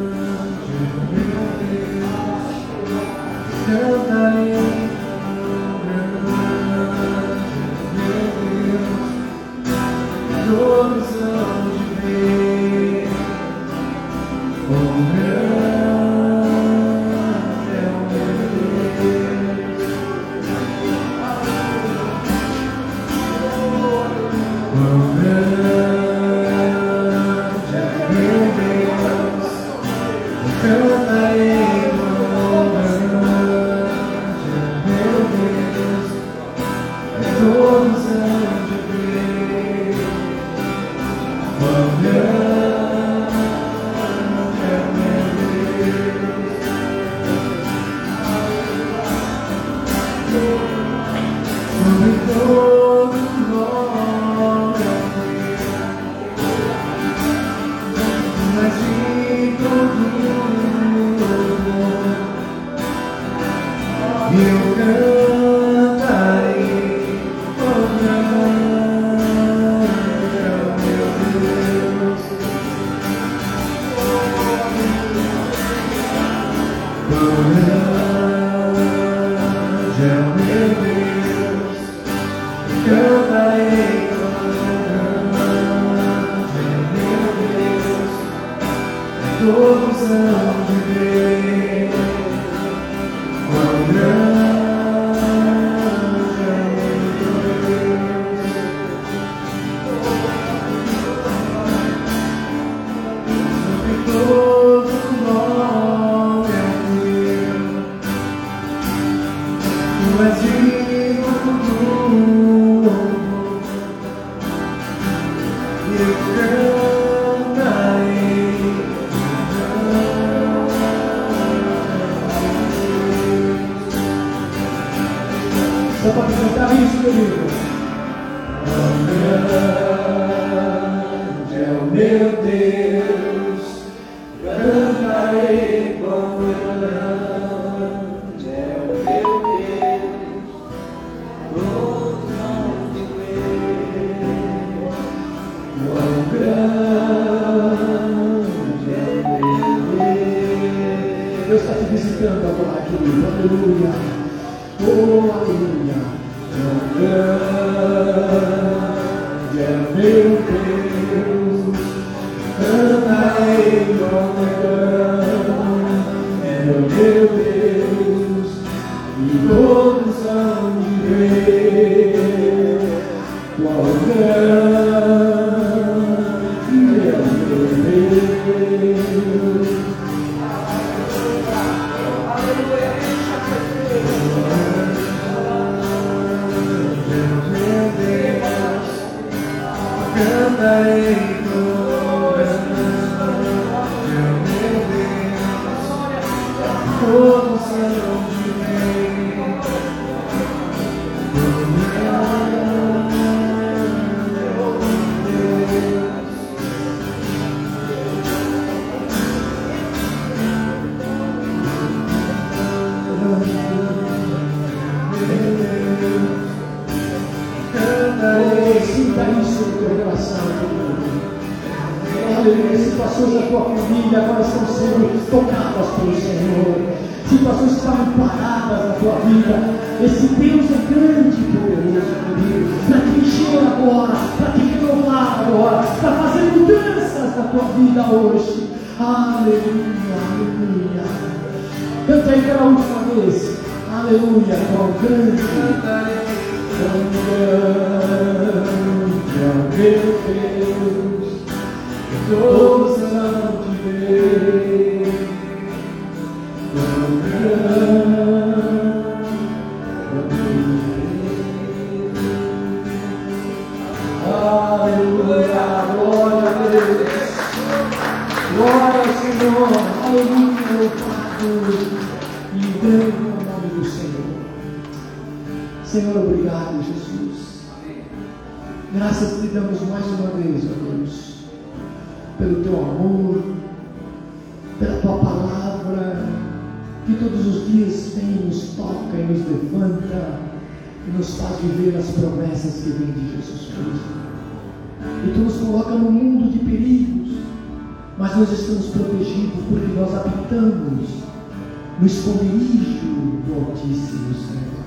Aleluia, quão grande, quão grande, ó meu Deus, promessas que vêm de Jesus Cristo. E tu nos coloca num mundo de perigos, mas nós estamos protegidos porque nós habitamos no esconderijo do Altíssimo Senhor.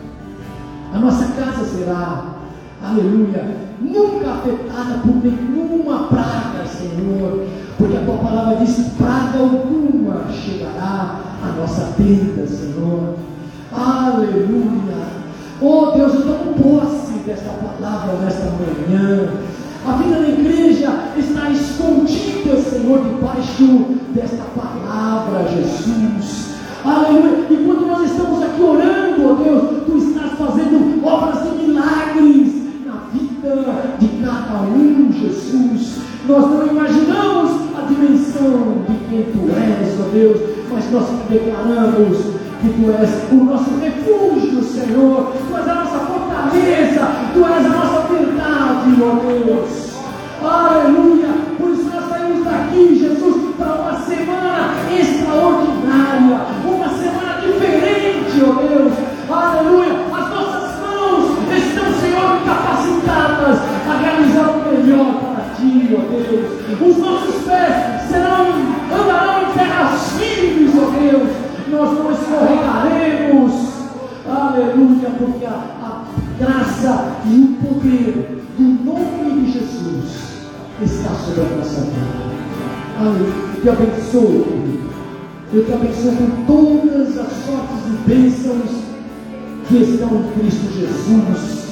A nossa casa será, aleluia, nunca afetada por nenhuma praga, Senhor, porque a tua palavra diz praga alguma chegará à nossa tenda, palavra nesta manhã. A vida da igreja está escondida, Senhor, debaixo desta palavra, Jesus. Aleluia. E quando nós estamos aqui orando, ó Deus, tu estás fazendo obras de milagres na vida de cada um, Jesus. Nós não imaginamos a dimensão de quem tu és, ó Deus, mas nós declaramos que tu és o nosso refúgio, e o poder do nome de Jesus está sobre a nossa vida. Eu te abençoo, querido. Eu te abençoo com todas as sortes e bênçãos que estão em Cristo Jesus.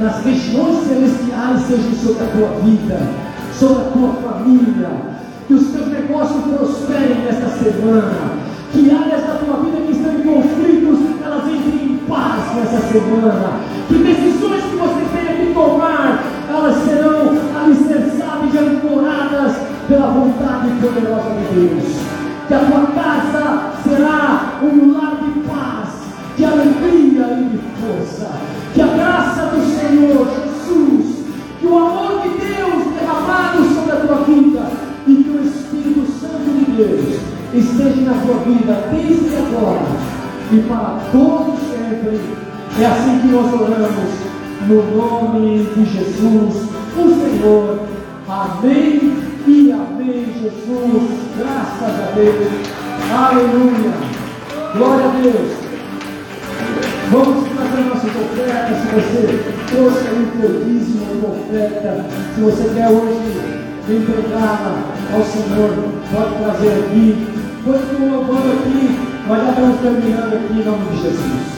Nas regiões celestiais sejam sobre a tua vida, sobre a tua família. Que os teus negócios prosperem nesta semana. Que áreas da tua vida que estão em conflitos, elas entrem em paz nessa semana. Que pela vontade poderosa de Deus. Que a tua casa será um lar de paz, de alegria e de força. Que a graça do Senhor Jesus, que o amor de Deus derramado sobre a tua vida e que o Espírito Santo de Deus esteja na tua vida desde agora e para todos sempre. É assim que nós oramos, no nome de Jesus, o Senhor. Amém Jesus. Graças a Deus. Aleluia. Glória a Deus. Vamos fazer a nossa oferta. Se você trouxe aí o teu dízimo, a oferta, se você quer hoje entregá-la ao Senhor, pode trazer aqui. Quando louvando aqui, nós já estamos terminando aqui em nome de Jesus.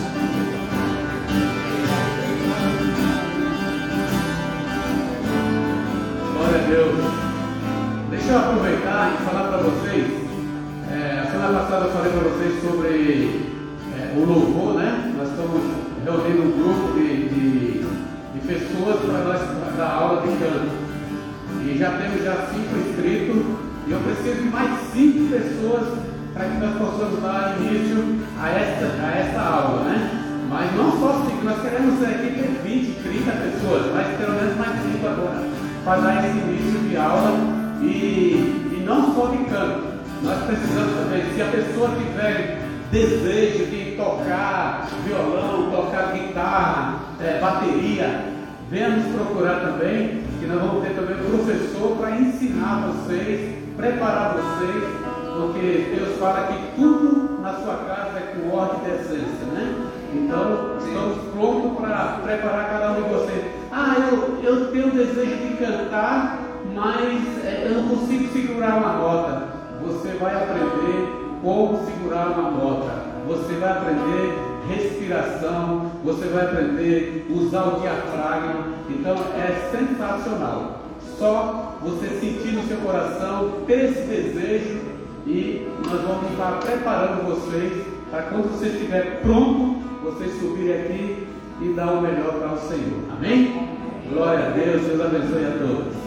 Glória a Deus. Deixa eu aproveitar e falar para vocês. É, a semana passada eu falei para vocês sobre é, o louvor, né? Nós estamos reunindo um grupo de, de, de pessoas para nós dar aula de canto. E já temos já cinco inscritos. E eu preciso de mais cinco pessoas para que nós possamos dar início a esta, a esta aula, né? Mas não só cinco, nós queremos aqui ter 20, 30 pessoas, mas pelo menos mais cinco agora, para dar esse início de aula e, e não só de canto. Nós precisamos também, se a pessoa tiver desejo de tocar violão, tocar guitarra, é, bateria, venha nos procurar também, que nós vamos ter também um professor para ensinar vocês preparar vocês, porque Deus fala que tudo na sua casa é com ordem e decência, né? Então, estamos prontos para preparar cada um de vocês. Ah, eu, eu tenho desejo de cantar, mas é, eu não consigo segurar uma nota. Você vai aprender como segurar uma nota. Você vai aprender respiração, você vai aprender usar o diafragma. Então é sensacional. Só você sentir no seu coração, ter esse desejo e nós vamos estar preparando vocês para quando você estiver pronto, vocês subirem aqui e dar o melhor para o Senhor. Amém? Glória a Deus, Deus abençoe a todos.